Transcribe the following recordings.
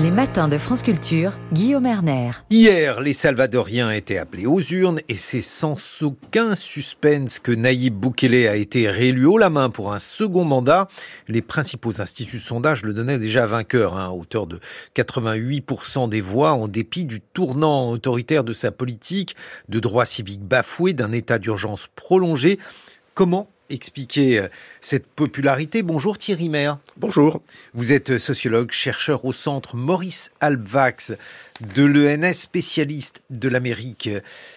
Les matins de France Culture, Guillaume Erner. Hier, les Salvadoriens étaient appelés aux urnes et c'est sans aucun suspense que Naïb Boukele a été réélu haut la main pour un second mandat. Les principaux instituts de sondage le donnaient déjà vainqueur, hein, à hauteur de 88% des voix, en dépit du tournant autoritaire de sa politique, de droits civiques bafoués, d'un état d'urgence prolongé. Comment expliquer euh, cette popularité. Bonjour Thierry Maire. Bonjour. Vous êtes sociologue, chercheur au centre Maurice Alvax de l'ENS, spécialiste de l'Amérique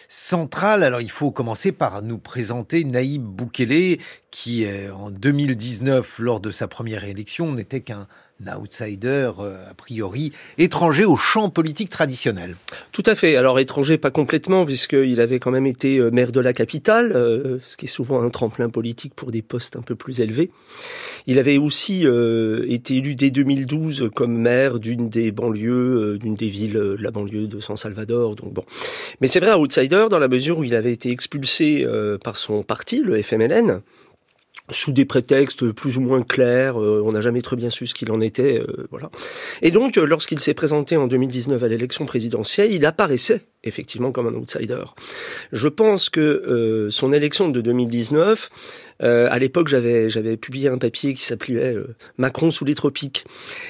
centrale. Alors il faut commencer par nous présenter Naïb Boukele, qui euh, en 2019, lors de sa première élection, n'était qu'un outsider, euh, a priori, étranger au champ politique traditionnel. Tout à fait. Alors étranger, pas complètement, puisqu'il avait quand même été euh, maire de la capitale, euh, ce qui est souvent un tremplin politique pour des postes un peu plus élevés. Il avait aussi été élu dès 2012 comme maire d'une des banlieues, d'une des villes de la banlieue de San Salvador. Donc bon, mais c'est vrai, outsider dans la mesure où il avait été expulsé par son parti, le FMLN sous des prétextes plus ou moins clairs, euh, on n'a jamais très bien su ce qu'il en était, euh, voilà. Et donc, euh, lorsqu'il s'est présenté en 2019 à l'élection présidentielle, il apparaissait effectivement comme un outsider. Je pense que son élection de 2019, à l'époque, j'avais j'avais publié un papier qui s'appelait Macron sous les tropiques.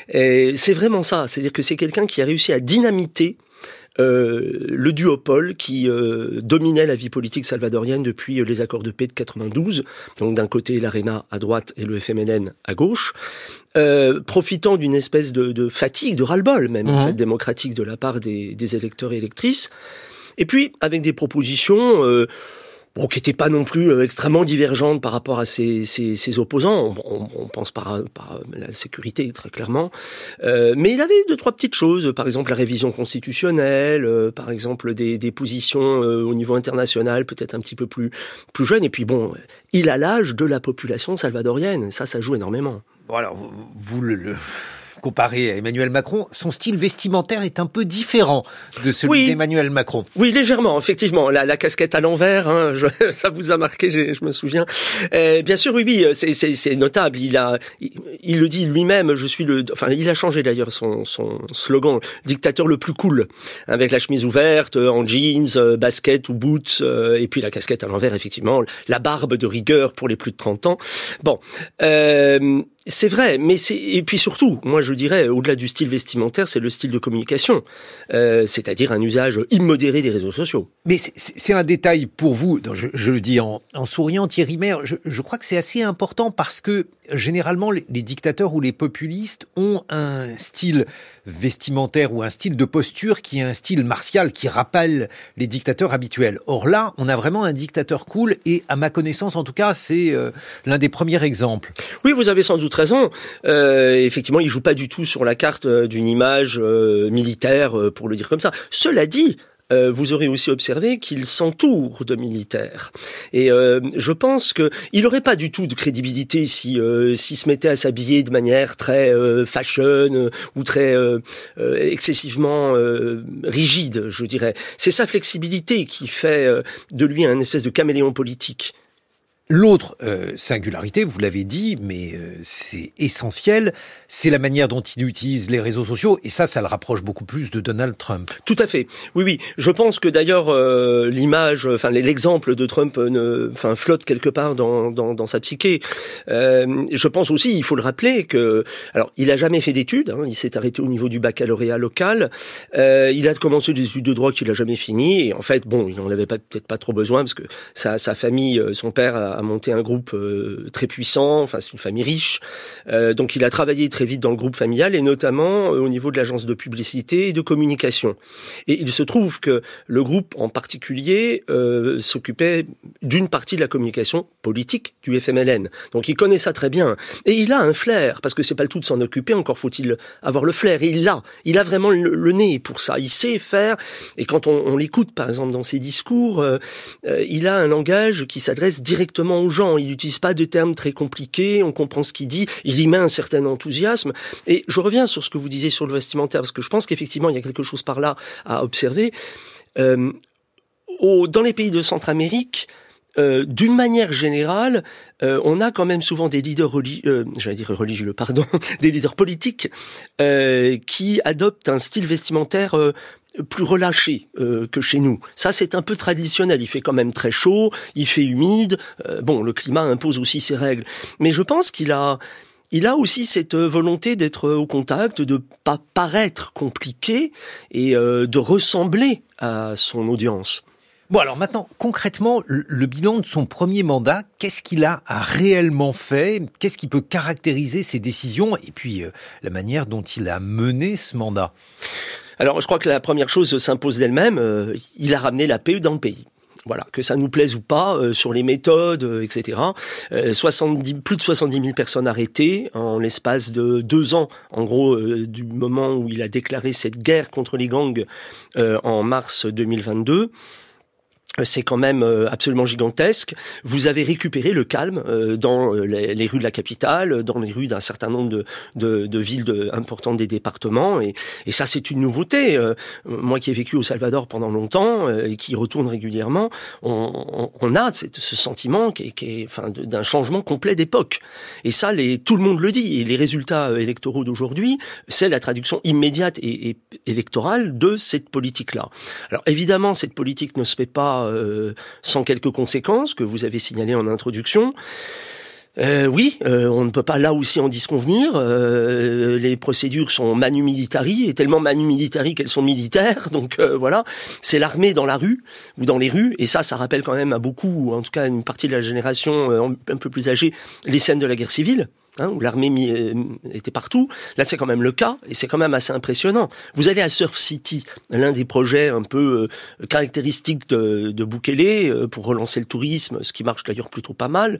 Et c'est vraiment ça, c'est-à-dire que c'est quelqu'un qui a réussi à dynamiter euh, le duopole qui euh, dominait la vie politique salvadorienne depuis euh, les accords de paix de 92. Donc d'un côté l'ARENA à droite et le FMLN à gauche. profitant d'une espèce de, fatigue, de ras-le-bol même en mhm. fait, démocratique de la part des, des, électeurs et électrices. Et puis avec des propositions bon, qui n'était pas non plus euh, extrêmement divergente par rapport à ses, ses, ses opposants. On, on, pense par, par, la sécurité très clairement, euh, mais il avait deux trois petites choses, par exemple la révision constitutionnelle, euh, par exemple des, des positions euh, au niveau international peut-être un petit peu plus plus jeunes. Et puis bon, il a l'âge de la population salvadorienne. Ça, ça joue énormément. Bon alors vous, vous le, le comparé à Emmanuel Macron, son style vestimentaire est un peu différent de celui d'Emmanuel Macron. Oui, légèrement, effectivement. La, la casquette à l'envers, hein, ça vous a marqué, je, me souviens. Euh, bien sûr, oui, oui, c'est notable. Il a, il, le dit lui-même. Je suis le, enfin, il a changé d'ailleurs son, son slogan, dictateur le plus cool, avec la chemise ouverte, en jeans, euh, basket ou boots, euh, et puis la casquette à l'envers, effectivement, la barbe de rigueur pour les plus de 30 ans. Bon. Euh, c'est vrai, mais c'est et puis surtout, moi je dirais, au-delà du style vestimentaire, c'est le style de communication, euh, c'est-à-dire un usage immodéré des réseaux sociaux. Mais c'est un détail pour vous, je, le dis en, souriant, Thierry Maire, je, crois que c'est assez important parce que généralement les, dictateurs ou les populistes ont un style vestimentaire ou un style de posture qui est un style martial qui rappelle les dictateurs habituels. Or là, on a vraiment un dictateur cool et à ma connaissance en tout cas, c'est euh, l'un des premiers exemples. Oui, vous avez sans doute raison. Euh, effectivement, il joue pas du tout sur la carte euh, d'une image militaire, pour le dire comme ça. Cela dit, vous aurez aussi observé qu'il s'entoure de militaires. Et je pense que il n'aurait pas du tout de crédibilité si s'il se mettait à s'habiller de manière très fashion ou très excessivement rigide, je dirais. C'est sa flexibilité qui fait de lui un espèce de caméléon politique. L'autre euh, singularité, vous l'avez dit, mais euh, c'est essentiel, c'est la manière dont il utilise les réseaux sociaux, et ça, ça le rapproche beaucoup plus de Donald Trump. Tout à fait. Oui, oui. Je pense que d'ailleurs euh, l'image, enfin l'exemple de Trump, enfin flotte quelque part dans, dans, dans sa psyché. je pense aussi, il faut le rappeler que, alors, il a jamais fait d'études. Hein, il s'est arrêté au niveau du baccalauréat local. il a commencé des études de droit qu'il a jamais fini, et en fait, bon, il n'en avait peut-être pas trop besoin parce que sa, sa famille, son père a a monté un groupe euh, très puissant, enfin c'est une famille riche. Euh, donc il a travaillé très vite dans le groupe familial et notamment euh, au niveau de l'agence de publicité et de communication. Et il se trouve que le groupe en particulier s'occupait d'une partie de la communication politique du FMLN. Donc il connaît ça très bien et il a un flair parce que c'est pas le tout de s'en occuper, encore faut-il avoir le flair. Et il l'a, il a vraiment le, nez pour ça. Il sait faire. Et quand on, on l'écoute par exemple dans ses discours, il a un langage qui s'adresse directement aux gens. Il n'utilise pas de termes très compliqués, on comprend ce qu'il dit, il y met un certain enthousiasme. Et je reviens sur ce que vous disiez sur le vestimentaire, parce que je pense qu'effectivement, il y a quelque chose par là à observer. Euh, dans les pays de Centre-Amérique, euh, d'une manière générale, euh, on a quand même souvent des leaders religieux, j'allais dire religieux, pardon, des leaders politiques qui adoptent un style vestimentaire plus relâché que chez nous. Ça, c'est un peu traditionnel. Il fait quand même très chaud, il fait humide. bon, le climat impose aussi ses règles. Mais je pense qu'il a, il a aussi cette volonté d'être au contact, de pas paraître compliqué et de ressembler à son audience. Bon, alors maintenant, concrètement, le, bilan de son premier mandat, qu'est-ce qu'il a réellement fait? Qu'est-ce qui peut caractériser ses décisions? Et puis, euh, la manière dont il a mené ce mandat? Alors, je crois que la première chose s'impose d'elle-même. Euh, il a ramené la paix dans le pays. Voilà, que ça nous plaise ou pas, euh, sur les méthodes, etc. 70, plus de 70 000 personnes arrêtées en l'espace de deux ans, en gros, du moment où il a déclaré cette guerre contre les gangs en mars 2022 c'est quand même euh, absolument gigantesque. Vous avez récupéré le calme euh, dans euh, les, rues de la capitale, dans les rues d'un certain nombre de, de, de villes de, importantes des départements, et, et ça c'est une nouveauté. Moi qui ai vécu au Salvador pendant longtemps et qui retourne régulièrement, on, on, a ce sentiment qui est, qui est enfin, d'un changement complet d'époque. Et ça, les, tout le monde le dit. Et les résultats électoraux d'aujourd'hui, c'est la traduction immédiate et électorale de cette politique-là. Alors évidemment, cette politique ne se fait pas euh, sans quelques conséquences que vous avez signalées en introduction. Euh, oui, euh, on ne peut pas là aussi en disconvenir. les procédures sont manu militari et tellement manu militari qu'elles sont militaires. Donc voilà, c'est l'armée dans la rue ou dans les rues et ça, ça rappelle quand même à beaucoup, en tout cas une partie de la génération un peu plus âgée, les scènes de la guerre civile. Hein, où l'armée euh, était partout. Là, c'est quand même le cas, et c'est quand même assez impressionnant. Vous allez à Surf City, l'un des projets un peu euh, caractéristiques de, de Bukele euh, pour relancer le tourisme, ce qui marche d'ailleurs plutôt pas mal.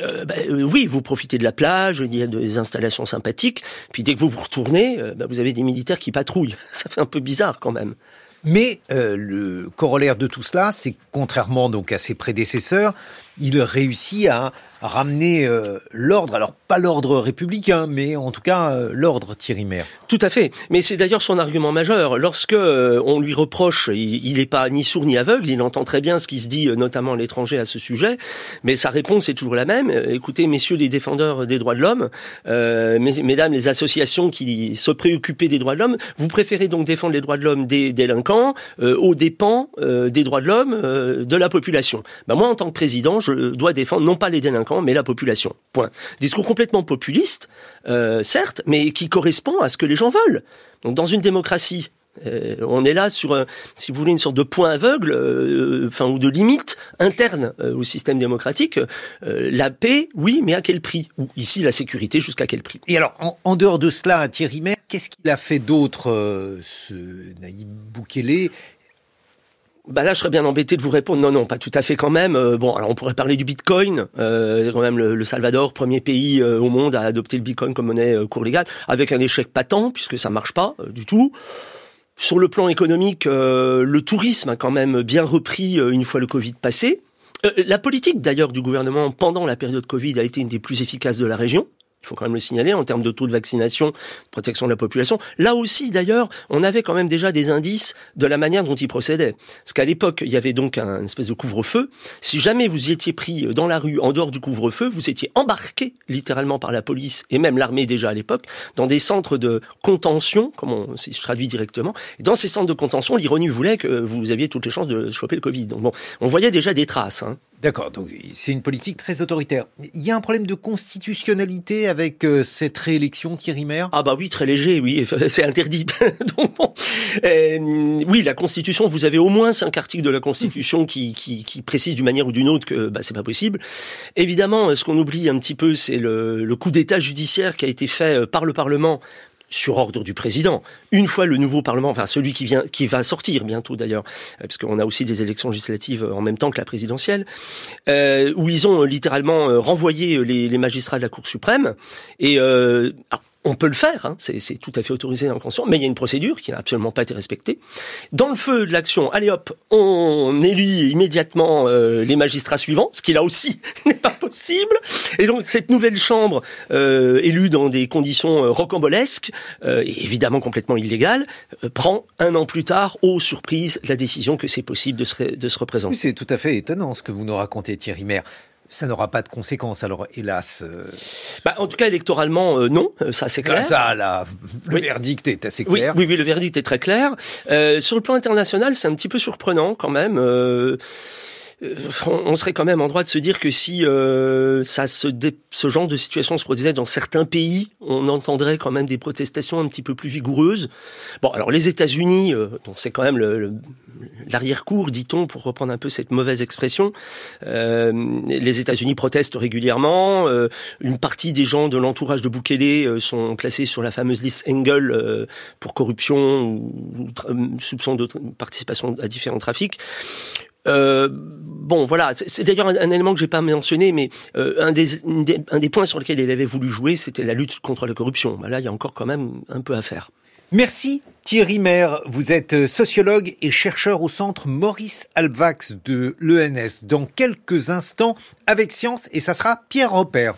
Ben, oui, vous profitez de la plage, il y a des installations sympathiques, puis dès que vous vous retournez, ben, vous avez des militaires qui patrouillent. Ça fait un peu bizarre quand même. Mais le corollaire de tout cela, c'est contrairement donc à ses prédécesseurs, il réussit à ramener euh, l'ordre, alors pas l'ordre républicain, mais en tout cas euh, l'ordre Thierry Maire. Tout à fait. Mais c'est d'ailleurs son argument majeur. Lorsque euh, on lui reproche, il n'est pas ni sourd ni aveugle, il entend très bien ce qui se dit, notamment à l'étranger, à ce sujet. Mais sa réponse est toujours la même. Écoutez, messieurs les défendeurs des droits de l'homme, mesdames les associations qui se préoccupaient des droits de l'homme, vous préférez donc défendre les droits de l'homme des délinquants aux dépens des droits de l'homme de la population. Ben moi, en tant que président, je dois défendre non pas les délinquants, mais la population. Point. Discours complètement populiste, euh, certes, mais qui correspond à ce que les gens veulent. Donc dans une démocratie, euh, on est là sur, si vous voulez, une sorte de point aveugle, euh, enfin ou de limite interne au système démocratique. la paix, oui, mais à quel prix? Ou ici, la sécurité, jusqu'à quel prix? Et alors, en, dehors de cela, Thierry Maire, qu'est-ce qu'il a fait d'autre, ce Naïb Boukele? Bah là, je serais bien embêté de vous répondre. Non, non, pas tout à fait quand même. Euh, bon, alors on pourrait parler du Bitcoin. Euh, quand même, le, Salvador, premier pays euh, au monde à adopter le Bitcoin comme monnaie cours légale, avec un échec patent puisque ça marche pas du tout. Sur le plan économique, le tourisme a quand même bien repris une fois le Covid passé. la politique d'ailleurs du gouvernement pendant la période Covid a été une des plus efficaces de la région il faut quand même le signaler, en termes de taux de vaccination, de protection de la population. Là aussi, d'ailleurs, on avait quand même déjà des indices de la manière dont il procédait. Parce qu'à l'époque, il y avait donc un espèce de couvre-feu. Si jamais vous y étiez pris dans la rue, en dehors du couvre-feu, vous étiez embarqué littéralement par la police et même l'armée déjà à l'époque, dans des centres de contention, comme on, si je traduis directement. Dans ces centres de contention, l'ironie voulait que vous aviez toutes les chances de choper le Covid. Donc bon, on voyait déjà des traces. Hein. D'accord, donc c'est une politique très autoritaire. Il y a un problème de constitutionnalité avec euh, cette réélection, Thierry Maire? Ah bah oui, très léger, oui, c'est interdit. donc, euh, oui, la Constitution, vous avez au moins cinq articles de la Constitution qui, qui, qui précisent d'une manière ou d'une autre que bah, c'est pas possible. Évidemment, ce qu'on oublie un petit peu, c'est le, coup d'État judiciaire qui a été fait euh, par le Parlement sur ordre du président. Une fois le nouveau Parlement, enfin celui qui vient, qui va sortir bientôt d'ailleurs, euh, parce qu'on a aussi des élections législatives en même temps que la présidentielle, euh, où ils ont littéralement euh, renvoyé les, magistrats de la Cour suprême. Et on peut le faire, hein, c'est tout à fait autorisé dans le conscient, mais il y a une procédure qui n'a absolument pas été respectée. Dans le feu de l'action, allez hop, on élit immédiatement euh, les magistrats suivants, ce qui là aussi n'est pas possible. Et donc cette nouvelle chambre, euh, élue dans des conditions euh, rocambolesques, et évidemment complètement illégales, prend un an plus tard, aux surprises, la décision que c'est possible de se, de se représenter. c'est tout à fait étonnant ce que vous nous racontez, Thierry Maire ça n'aura pas de conséquences, alors hélas. Euh. Bah, en tout cas, électoralement, euh, non, euh, ça c'est clair. Ça, là, le verdict est assez clair. Oui, oui, le verdict est très clair. sur le plan international, c'est un petit peu surprenant quand même. On serait quand même en droit de se dire que si ça se ce genre de situation se produisait dans certains pays, on entendrait quand même des protestations un petit peu plus vigoureuses. Bon, alors les États-Unis, donc c'est quand même l'arrière-cour, dit-on, pour reprendre un peu cette mauvaise expression. Euh, les États-Unis protestent régulièrement. Euh, une partie des gens de l'entourage de Bukele euh, sont placés sur la fameuse liste Engel pour corruption ou, soupçon de participation à différents trafics. Bon, voilà, c'est d'ailleurs un, élément que j'ai pas mentionné, mais un, des, un, des, points sur lesquels il avait voulu jouer, c'était la lutte contre la corruption. Bah là, il y a encore quand même un peu à faire. Merci Thierry Maire, vous êtes sociologue et chercheur au centre Maurice Alvax de l'ENS. Dans quelques instants, avec Science, et ça sera Pierre Repère.